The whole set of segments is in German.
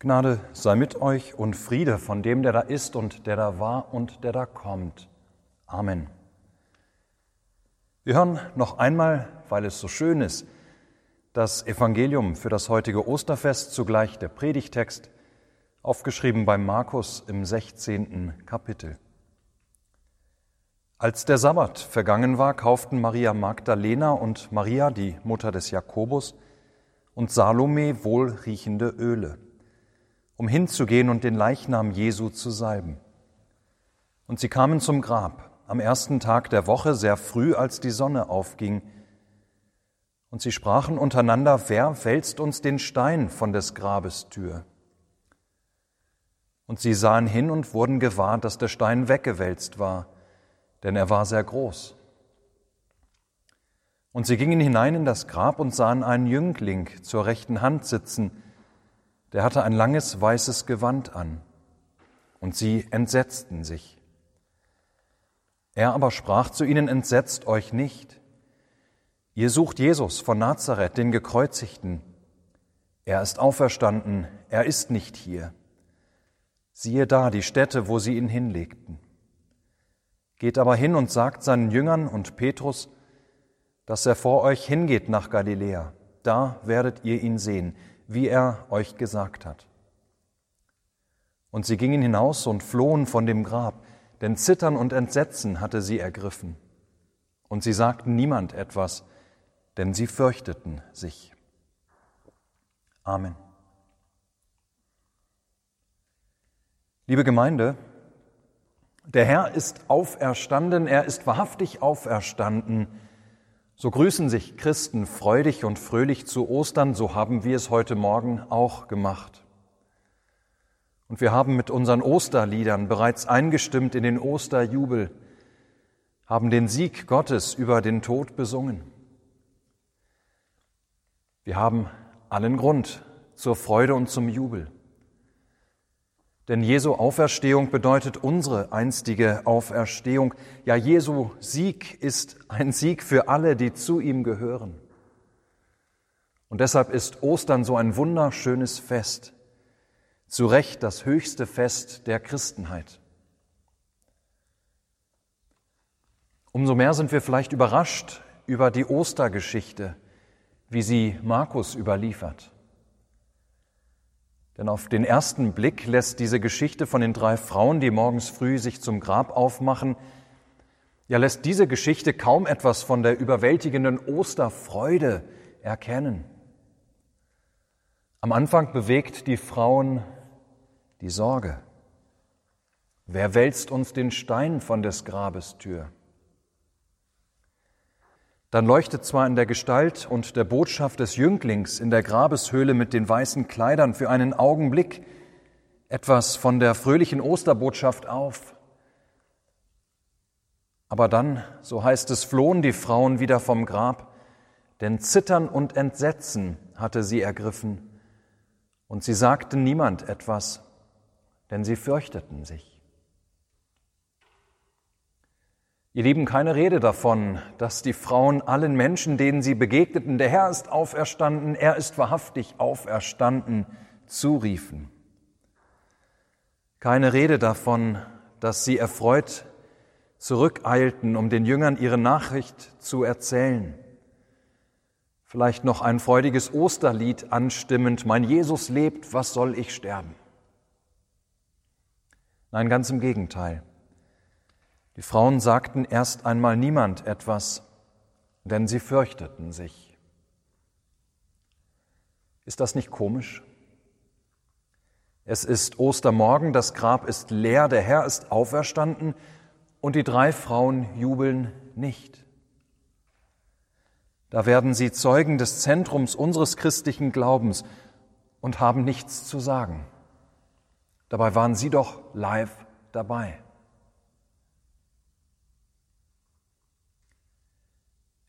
Gnade sei mit euch und Friede von dem, der da ist und der da war und der da kommt. Amen. Wir hören noch einmal, weil es so schön ist, das Evangelium für das heutige Osterfest, zugleich der Predigtext, aufgeschrieben bei Markus im 16. Kapitel. Als der Sabbat vergangen war, kauften Maria Magdalena und Maria, die Mutter des Jakobus, und Salome wohlriechende Öle um hinzugehen und den Leichnam Jesu zu salben. Und sie kamen zum Grab am ersten Tag der Woche, sehr früh, als die Sonne aufging. Und sie sprachen untereinander, wer wälzt uns den Stein von des Grabes Tür? Und sie sahen hin und wurden gewahr, dass der Stein weggewälzt war, denn er war sehr groß. Und sie gingen hinein in das Grab und sahen einen Jüngling zur rechten Hand sitzen, der hatte ein langes weißes Gewand an, und sie entsetzten sich. Er aber sprach zu ihnen, entsetzt euch nicht. Ihr sucht Jesus von Nazareth, den Gekreuzigten. Er ist auferstanden, er ist nicht hier. Siehe da die Stätte, wo sie ihn hinlegten. Geht aber hin und sagt seinen Jüngern und Petrus, dass er vor euch hingeht nach Galiläa. Da werdet ihr ihn sehen wie er euch gesagt hat. Und sie gingen hinaus und flohen von dem Grab, denn Zittern und Entsetzen hatte sie ergriffen. Und sie sagten niemand etwas, denn sie fürchteten sich. Amen. Liebe Gemeinde, der Herr ist auferstanden, er ist wahrhaftig auferstanden. So grüßen sich Christen freudig und fröhlich zu Ostern, so haben wir es heute Morgen auch gemacht. Und wir haben mit unseren Osterliedern bereits eingestimmt in den Osterjubel, haben den Sieg Gottes über den Tod besungen. Wir haben allen Grund zur Freude und zum Jubel. Denn Jesu Auferstehung bedeutet unsere einstige Auferstehung. Ja, Jesu Sieg ist ein Sieg für alle, die zu ihm gehören. Und deshalb ist Ostern so ein wunderschönes Fest, zu Recht das höchste Fest der Christenheit. Umso mehr sind wir vielleicht überrascht über die Ostergeschichte, wie sie Markus überliefert. Denn auf den ersten Blick lässt diese Geschichte von den drei Frauen, die morgens früh sich zum Grab aufmachen, ja lässt diese Geschichte kaum etwas von der überwältigenden Osterfreude erkennen. Am Anfang bewegt die Frauen die Sorge. Wer wälzt uns den Stein von des Grabes Tür? Dann leuchtet zwar in der Gestalt und der Botschaft des Jünglings in der Grabeshöhle mit den weißen Kleidern für einen Augenblick etwas von der fröhlichen Osterbotschaft auf. Aber dann, so heißt es, flohen die Frauen wieder vom Grab, denn Zittern und Entsetzen hatte sie ergriffen, und sie sagten niemand etwas, denn sie fürchteten sich. Ihr Lieben, keine Rede davon, dass die Frauen allen Menschen, denen sie begegneten, der Herr ist auferstanden, er ist wahrhaftig auferstanden, zuriefen. Keine Rede davon, dass sie erfreut zurückeilten, um den Jüngern ihre Nachricht zu erzählen. Vielleicht noch ein freudiges Osterlied anstimmend, mein Jesus lebt, was soll ich sterben? Nein, ganz im Gegenteil. Die Frauen sagten erst einmal niemand etwas, denn sie fürchteten sich. Ist das nicht komisch? Es ist Ostermorgen, das Grab ist leer, der Herr ist auferstanden und die drei Frauen jubeln nicht. Da werden sie Zeugen des Zentrums unseres christlichen Glaubens und haben nichts zu sagen. Dabei waren sie doch live dabei.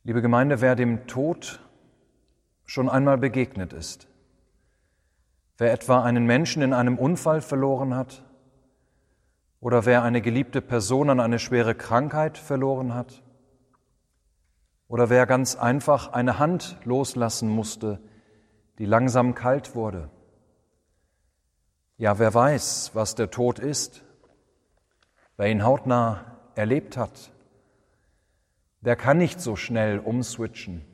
Liebe Gemeinde, wer dem Tod schon einmal begegnet ist, wer etwa einen Menschen in einem Unfall verloren hat oder wer eine geliebte Person an eine schwere Krankheit verloren hat oder wer ganz einfach eine Hand loslassen musste, die langsam kalt wurde, Ja, wer weiß, was der Tod ist, wer ihn hautnah erlebt hat, der kann nicht so schnell umswitchen,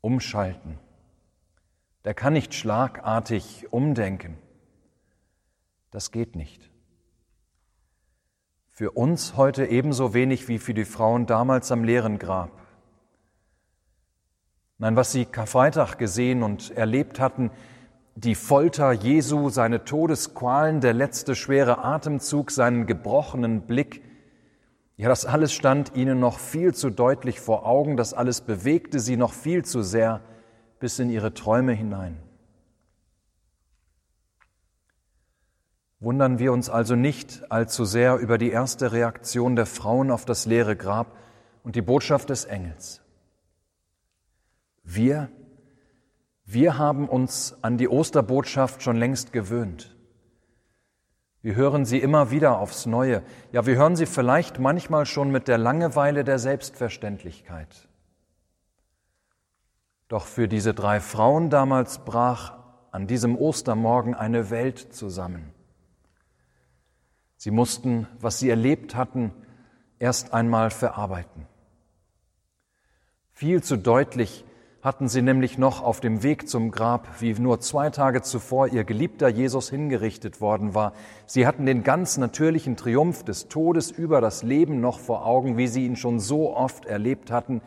umschalten. Der kann nicht schlagartig umdenken. Das geht nicht. Für uns heute ebenso wenig wie für die Frauen damals am leeren Grab. Nein, was sie Karfreitag gesehen und erlebt hatten, die Folter Jesu, seine Todesqualen, der letzte schwere Atemzug, seinen gebrochenen Blick, ja, das alles stand ihnen noch viel zu deutlich vor Augen, das alles bewegte sie noch viel zu sehr bis in ihre Träume hinein. Wundern wir uns also nicht allzu sehr über die erste Reaktion der Frauen auf das leere Grab und die Botschaft des Engels. Wir, wir haben uns an die Osterbotschaft schon längst gewöhnt. Wir hören sie immer wieder aufs Neue. Ja, wir hören sie vielleicht manchmal schon mit der Langeweile der Selbstverständlichkeit. Doch für diese drei Frauen damals brach an diesem Ostermorgen eine Welt zusammen. Sie mussten, was sie erlebt hatten, erst einmal verarbeiten. Viel zu deutlich hatten sie nämlich noch auf dem Weg zum Grab, wie nur zwei Tage zuvor ihr geliebter Jesus hingerichtet worden war. Sie hatten den ganz natürlichen Triumph des Todes über das Leben noch vor Augen, wie sie ihn schon so oft erlebt hatten.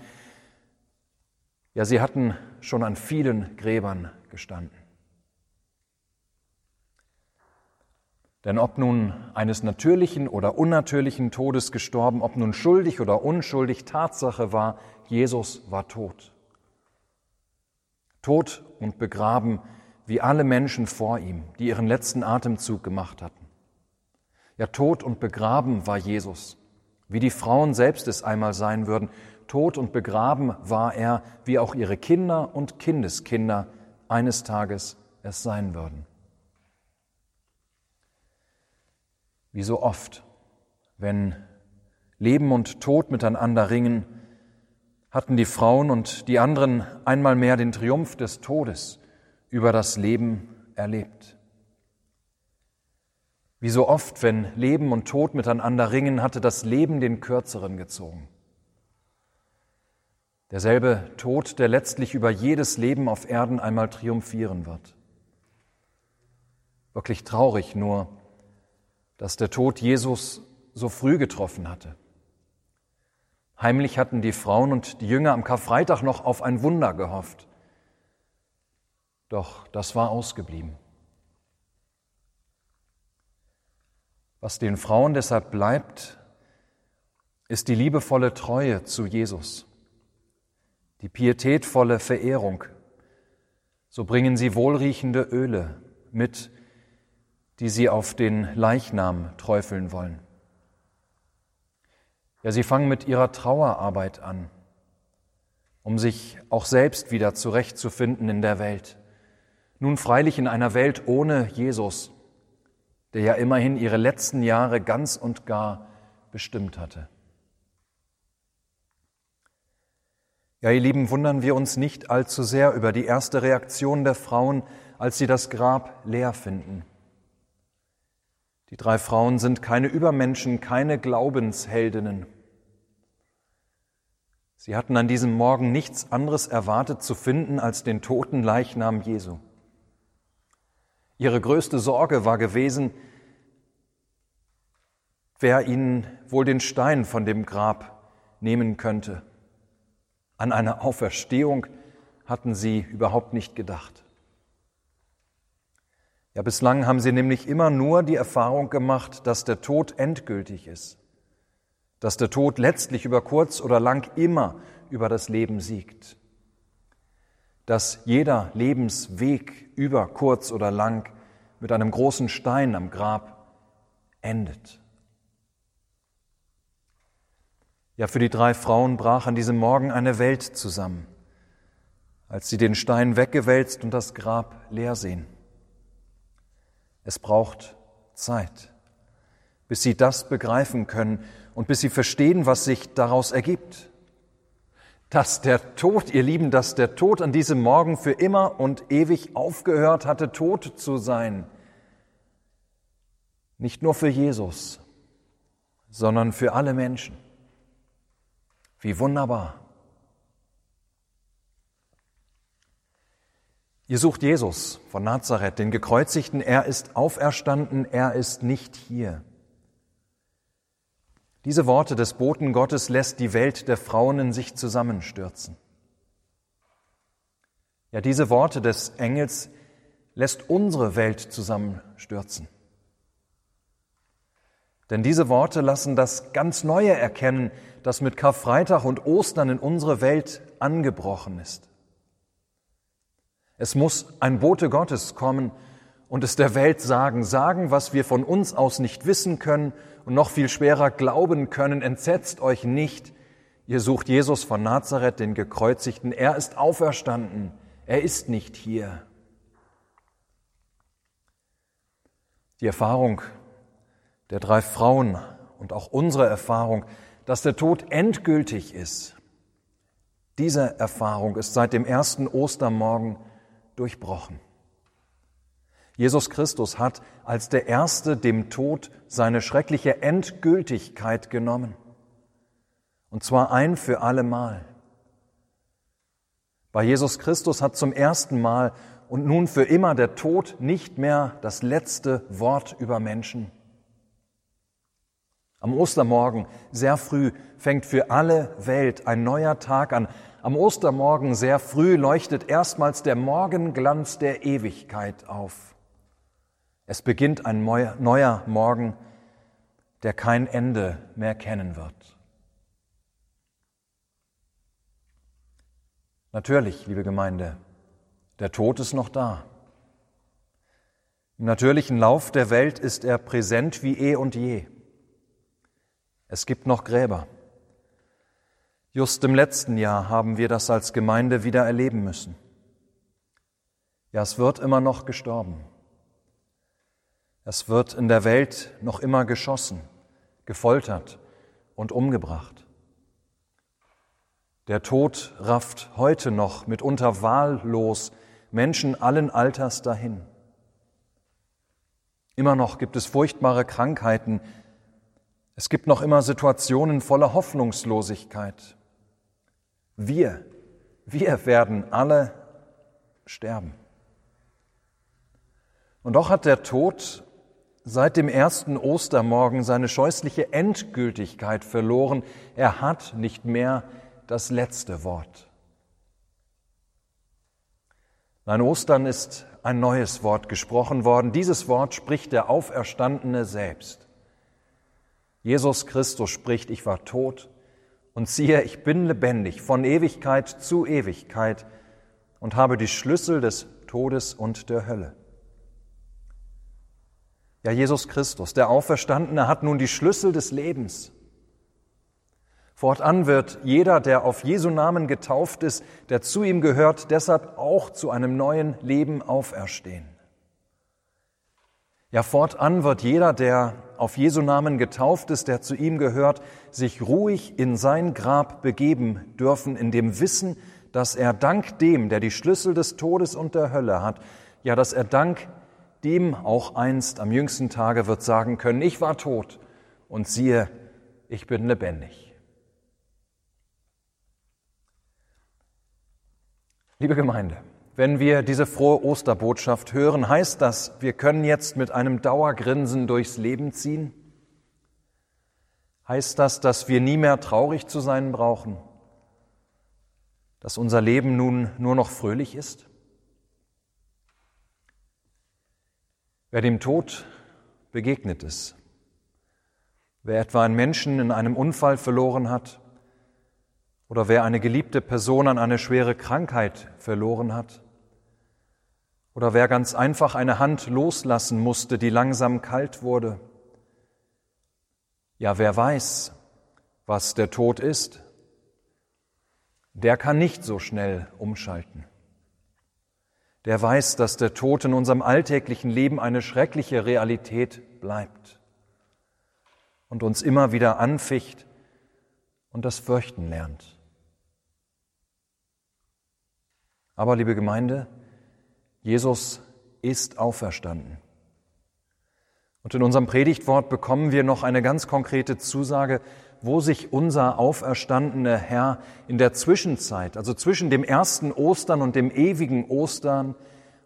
Ja, sie hatten schon an vielen Gräbern gestanden. Denn ob nun eines natürlichen oder unnatürlichen Todes gestorben, ob nun schuldig oder unschuldig, Tatsache war, Jesus war tot tot und begraben wie alle Menschen vor ihm, die ihren letzten Atemzug gemacht hatten. Ja, tot und begraben war Jesus, wie die Frauen selbst es einmal sein würden. Tot und begraben war er, wie auch ihre Kinder und Kindeskinder eines Tages es sein würden. Wie so oft, wenn Leben und Tod miteinander ringen, hatten die Frauen und die anderen einmal mehr den Triumph des Todes über das Leben erlebt. Wie so oft, wenn Leben und Tod miteinander ringen, hatte das Leben den Kürzeren gezogen. Derselbe Tod, der letztlich über jedes Leben auf Erden einmal triumphieren wird. Wirklich traurig nur, dass der Tod Jesus so früh getroffen hatte. Heimlich hatten die Frauen und die Jünger am Karfreitag noch auf ein Wunder gehofft. Doch das war ausgeblieben. Was den Frauen deshalb bleibt, ist die liebevolle Treue zu Jesus, die pietätvolle Verehrung. So bringen sie wohlriechende Öle mit, die sie auf den Leichnam träufeln wollen. Ja, sie fangen mit ihrer Trauerarbeit an, um sich auch selbst wieder zurechtzufinden in der Welt. Nun freilich in einer Welt ohne Jesus, der ja immerhin ihre letzten Jahre ganz und gar bestimmt hatte. Ja, ihr Lieben, wundern wir uns nicht allzu sehr über die erste Reaktion der Frauen, als sie das Grab leer finden. Die drei Frauen sind keine Übermenschen, keine Glaubensheldinnen. Sie hatten an diesem Morgen nichts anderes erwartet zu finden als den toten Leichnam Jesu. Ihre größte Sorge war gewesen, wer ihnen wohl den Stein von dem Grab nehmen könnte. An eine Auferstehung hatten sie überhaupt nicht gedacht. Ja, bislang haben sie nämlich immer nur die Erfahrung gemacht, dass der Tod endgültig ist, dass der Tod letztlich über kurz oder lang immer über das Leben siegt, dass jeder Lebensweg über kurz oder lang mit einem großen Stein am Grab endet. Ja, für die drei Frauen brach an diesem Morgen eine Welt zusammen, als sie den Stein weggewälzt und das Grab leer sehen. Es braucht Zeit, bis sie das begreifen können und bis sie verstehen, was sich daraus ergibt. Dass der Tod, ihr Lieben, dass der Tod an diesem Morgen für immer und ewig aufgehört hatte, tot zu sein. Nicht nur für Jesus, sondern für alle Menschen. Wie wunderbar. Ihr sucht Jesus von Nazareth, den Gekreuzigten. Er ist auferstanden, er ist nicht hier. Diese Worte des Boten Gottes lässt die Welt der Frauen in sich zusammenstürzen. Ja, diese Worte des Engels lässt unsere Welt zusammenstürzen. Denn diese Worte lassen das ganz Neue erkennen, das mit Karfreitag und Ostern in unsere Welt angebrochen ist. Es muss ein Bote Gottes kommen und es der Welt sagen, sagen, was wir von uns aus nicht wissen können und noch viel schwerer glauben können. Entsetzt euch nicht. Ihr sucht Jesus von Nazareth, den Gekreuzigten. Er ist auferstanden. Er ist nicht hier. Die Erfahrung der drei Frauen und auch unsere Erfahrung, dass der Tod endgültig ist, diese Erfahrung ist seit dem ersten Ostermorgen durchbrochen. Jesus Christus hat als der Erste dem Tod seine schreckliche Endgültigkeit genommen. Und zwar ein für alle Mal. Bei Jesus Christus hat zum ersten Mal und nun für immer der Tod nicht mehr das letzte Wort über Menschen. Am Ostermorgen, sehr früh, fängt für alle Welt ein neuer Tag an, am Ostermorgen sehr früh leuchtet erstmals der Morgenglanz der Ewigkeit auf. Es beginnt ein neuer Morgen, der kein Ende mehr kennen wird. Natürlich, liebe Gemeinde, der Tod ist noch da. Im natürlichen Lauf der Welt ist er präsent wie eh und je. Es gibt noch Gräber. Just im letzten Jahr haben wir das als Gemeinde wieder erleben müssen. Ja, es wird immer noch gestorben. Es wird in der Welt noch immer geschossen, gefoltert und umgebracht. Der Tod rafft heute noch mitunter wahllos Menschen allen Alters dahin. Immer noch gibt es furchtbare Krankheiten. Es gibt noch immer Situationen voller Hoffnungslosigkeit. Wir, wir werden alle sterben. Und doch hat der Tod seit dem ersten Ostermorgen seine scheußliche Endgültigkeit verloren. Er hat nicht mehr das letzte Wort. Nein, Ostern ist ein neues Wort gesprochen worden. Dieses Wort spricht der Auferstandene selbst. Jesus Christus spricht, ich war tot und siehe, ich bin lebendig von Ewigkeit zu Ewigkeit und habe die Schlüssel des Todes und der Hölle. Ja, Jesus Christus, der Auferstandene, hat nun die Schlüssel des Lebens. Fortan wird jeder, der auf Jesu Namen getauft ist, der zu ihm gehört, deshalb auch zu einem neuen Leben auferstehen. Ja, fortan wird jeder, der auf Jesu Namen getauft ist, der zu ihm gehört, sich ruhig in sein Grab begeben dürfen, in dem Wissen, dass er dank dem, der die Schlüssel des Todes und der Hölle hat, ja, dass er dank dem auch einst am jüngsten Tage wird sagen können, ich war tot und siehe, ich bin lebendig. Liebe Gemeinde, wenn wir diese frohe Osterbotschaft hören, heißt das, wir können jetzt mit einem Dauergrinsen durchs Leben ziehen? Heißt das, dass wir nie mehr traurig zu sein brauchen? Dass unser Leben nun nur noch fröhlich ist? Wer dem Tod begegnet ist, wer etwa einen Menschen in einem Unfall verloren hat, oder wer eine geliebte Person an eine schwere Krankheit verloren hat. Oder wer ganz einfach eine Hand loslassen musste, die langsam kalt wurde. Ja, wer weiß, was der Tod ist, der kann nicht so schnell umschalten. Der weiß, dass der Tod in unserem alltäglichen Leben eine schreckliche Realität bleibt und uns immer wieder anficht und das Fürchten lernt. Aber, liebe Gemeinde, Jesus ist auferstanden. Und in unserem Predigtwort bekommen wir noch eine ganz konkrete Zusage, wo sich unser auferstandener Herr in der Zwischenzeit, also zwischen dem ersten Ostern und dem ewigen Ostern,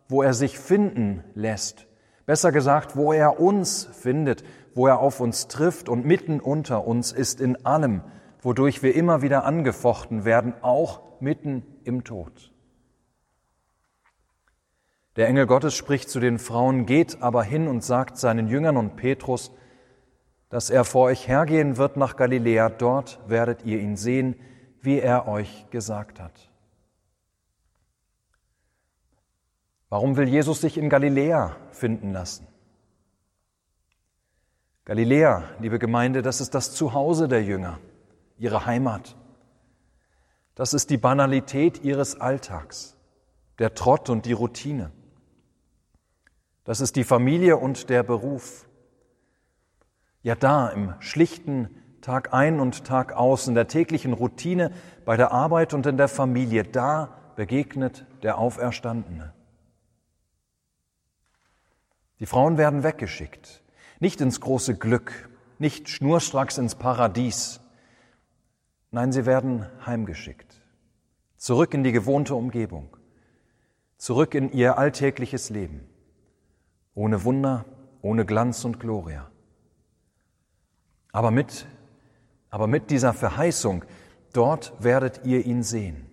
wo er sich finden lässt. Besser gesagt, wo er uns findet, wo er auf uns trifft und mitten unter uns ist in allem, wodurch wir immer wieder angefochten werden, auch mitten im Tod. Der Engel Gottes spricht zu den Frauen, geht aber hin und sagt seinen Jüngern und Petrus, dass er vor euch hergehen wird nach Galiläa, dort werdet ihr ihn sehen, wie er euch gesagt hat. Warum will Jesus sich in Galiläa finden lassen? Galiläa, liebe Gemeinde, das ist das Zuhause der Jünger, ihre Heimat. Das ist die Banalität ihres Alltags, der Trott und die Routine. Das ist die Familie und der Beruf. Ja, da im schlichten Tag ein und Tag aus, in der täglichen Routine, bei der Arbeit und in der Familie, da begegnet der Auferstandene. Die Frauen werden weggeschickt, nicht ins große Glück, nicht schnurstracks ins Paradies. Nein, sie werden heimgeschickt, zurück in die gewohnte Umgebung, zurück in ihr alltägliches Leben ohne Wunder, ohne Glanz und Gloria. Aber mit, aber mit dieser Verheißung, dort werdet ihr ihn sehen.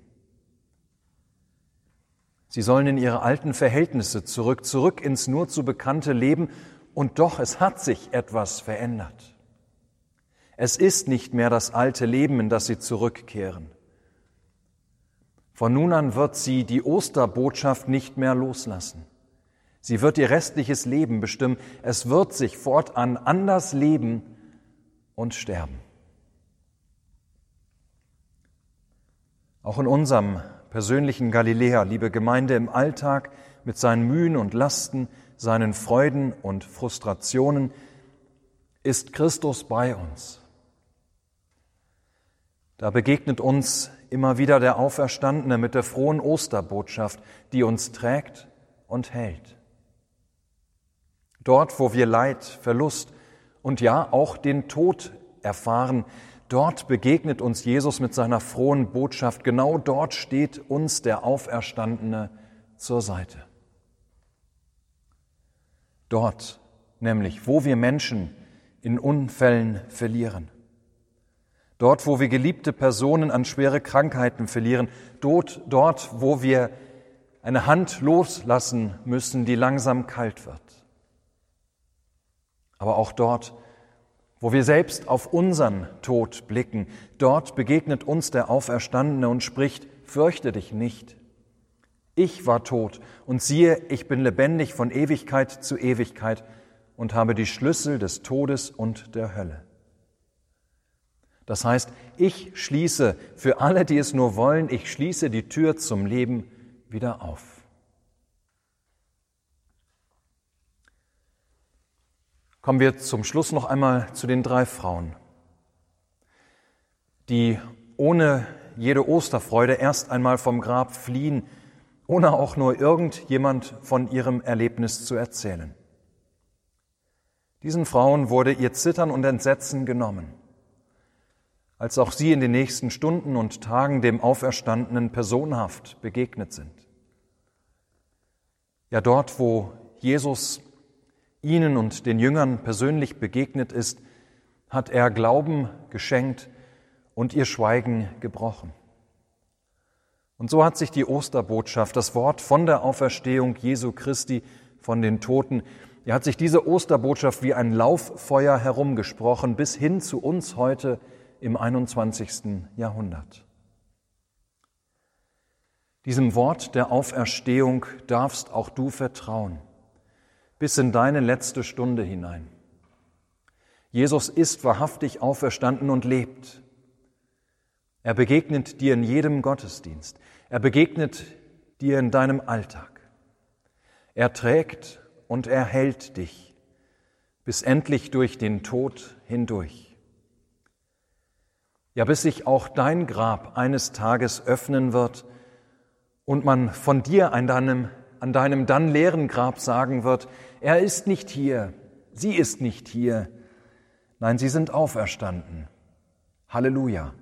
Sie sollen in ihre alten Verhältnisse zurück, zurück ins nur zu bekannte Leben, und doch es hat sich etwas verändert. Es ist nicht mehr das alte Leben, in das sie zurückkehren. Von nun an wird sie die Osterbotschaft nicht mehr loslassen. Sie wird ihr restliches Leben bestimmen. Es wird sich fortan anders leben und sterben. Auch in unserem persönlichen Galiläa, liebe Gemeinde, im Alltag mit seinen Mühen und Lasten, seinen Freuden und Frustrationen, ist Christus bei uns. Da begegnet uns immer wieder der Auferstandene mit der frohen Osterbotschaft, die uns trägt und hält. Dort, wo wir Leid, Verlust und ja auch den Tod erfahren, dort begegnet uns Jesus mit seiner frohen Botschaft. Genau dort steht uns der Auferstandene zur Seite. Dort nämlich, wo wir Menschen in Unfällen verlieren. Dort, wo wir geliebte Personen an schwere Krankheiten verlieren. Dort, dort, wo wir eine Hand loslassen müssen, die langsam kalt wird aber auch dort, wo wir selbst auf unseren Tod blicken, dort begegnet uns der Auferstandene und spricht, fürchte dich nicht. Ich war tot und siehe, ich bin lebendig von Ewigkeit zu Ewigkeit und habe die Schlüssel des Todes und der Hölle. Das heißt, ich schließe für alle, die es nur wollen, ich schließe die Tür zum Leben wieder auf. Kommen wir zum Schluss noch einmal zu den drei Frauen, die ohne jede Osterfreude erst einmal vom Grab fliehen, ohne auch nur irgendjemand von ihrem Erlebnis zu erzählen. Diesen Frauen wurde ihr Zittern und Entsetzen genommen, als auch sie in den nächsten Stunden und Tagen dem Auferstandenen personhaft begegnet sind. Ja, dort, wo Jesus ihnen und den Jüngern persönlich begegnet ist, hat er Glauben geschenkt und ihr Schweigen gebrochen. Und so hat sich die Osterbotschaft, das Wort von der Auferstehung Jesu Christi von den Toten, er hat sich diese Osterbotschaft wie ein Lauffeuer herumgesprochen bis hin zu uns heute im 21. Jahrhundert. Diesem Wort der Auferstehung darfst auch du vertrauen bis in deine letzte Stunde hinein. Jesus ist wahrhaftig auferstanden und lebt. Er begegnet dir in jedem Gottesdienst. Er begegnet dir in deinem Alltag. Er trägt und er hält dich bis endlich durch den Tod hindurch. Ja, bis sich auch dein Grab eines Tages öffnen wird und man von dir an deinem, an deinem dann leeren Grab sagen wird, er ist nicht hier, sie ist nicht hier. Nein, sie sind auferstanden. Halleluja.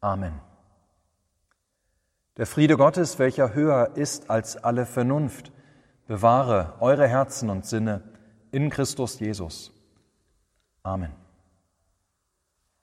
Amen. Der Friede Gottes, welcher höher ist als alle Vernunft, bewahre eure Herzen und Sinne in Christus Jesus. Amen.